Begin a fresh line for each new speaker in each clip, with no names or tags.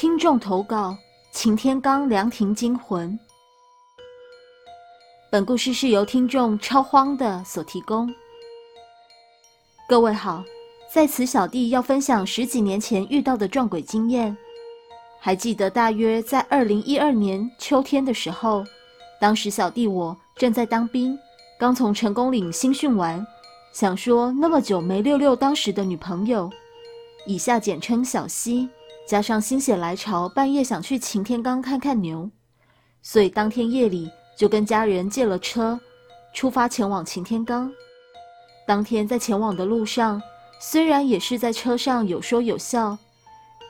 听众投稿：晴天刚凉亭惊魂。本故事是由听众超荒的所提供。各位好，在此小弟要分享十几年前遇到的撞鬼经验。还记得大约在二零一二年秋天的时候，当时小弟我正在当兵，刚从成功岭新训完，想说那么久没溜溜当时的女朋友，以下简称小西，加上心血来潮，半夜想去擎天岗看看牛，所以当天夜里。就跟家人借了车，出发前往擎天岗。当天在前往的路上，虽然也是在车上有说有笑，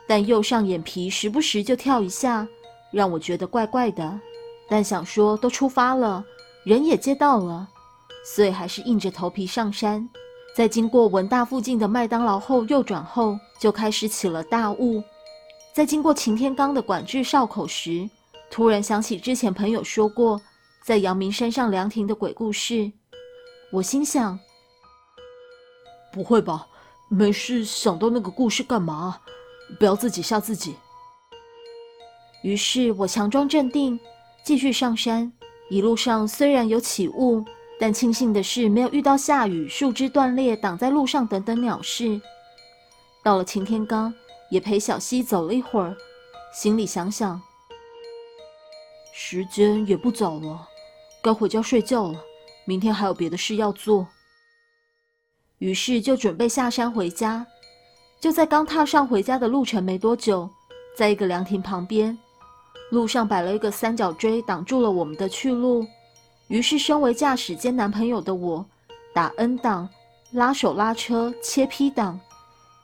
但右上眼皮时不时就跳一下，让我觉得怪怪的。但想说都出发了，人也接到了，所以还是硬着头皮上山。在经过文大附近的麦当劳后，右转后就开始起了大雾。在经过擎天岗的管制哨口时，突然想起之前朋友说过。在阳明山上凉亭的鬼故事，我心想：
不会吧？没事，想到那个故事干嘛？不要自己吓自己。
于是我强装镇定，继续上山。一路上虽然有起雾，但庆幸的是没有遇到下雨、树枝断裂挡在路上等等鸟事。到了擎天岗，也陪小溪走了一会儿，心里想想，
时间也不早了。该回家睡觉了，明天还有别的事要做。
于是就准备下山回家。就在刚踏上回家的路程没多久，在一个凉亭旁边，路上摆了一个三角锥，挡住了我们的去路。于是，身为驾驶兼男朋友的我，打 N 档，拉手拉车，切 P 档，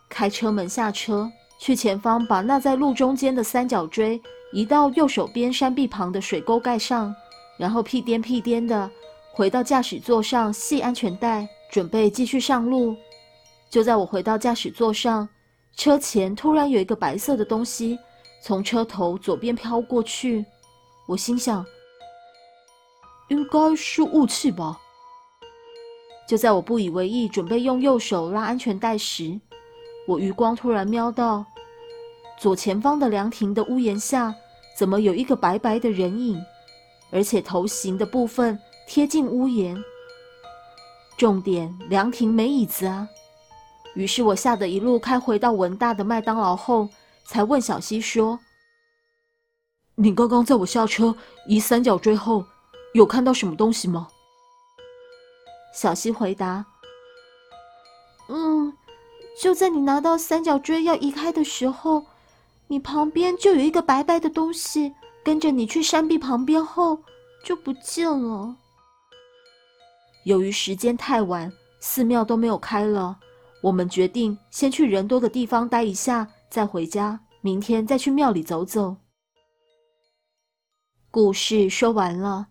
开车门下车，去前方把那在路中间的三角锥移到右手边山壁旁的水沟盖上。然后屁颠屁颠的回到驾驶座上，系安全带，准备继续上路。就在我回到驾驶座上，车前突然有一个白色的东西从车头左边飘过去。我心想，
应该是雾气吧。
就在我不以为意，准备用右手拉安全带时，我余光突然瞄到左前方的凉亭的屋檐下，怎么有一个白白的人影？而且头型的部分贴近屋檐，重点凉亭没椅子啊！于是我吓得一路开回到文大的麦当劳后，才问小西说：“
你刚刚在我下车移三角锥后，有看到什么东西吗？”
小西回答：“嗯，就在你拿到三角锥要移开的时候，你旁边就有一个白白的东西。”跟着你去山壁旁边后，就不见了。由于时间太晚，寺庙都没有开了，我们决定先去人多的地方待一下，再回家。明天再去庙里走走。故事说完了，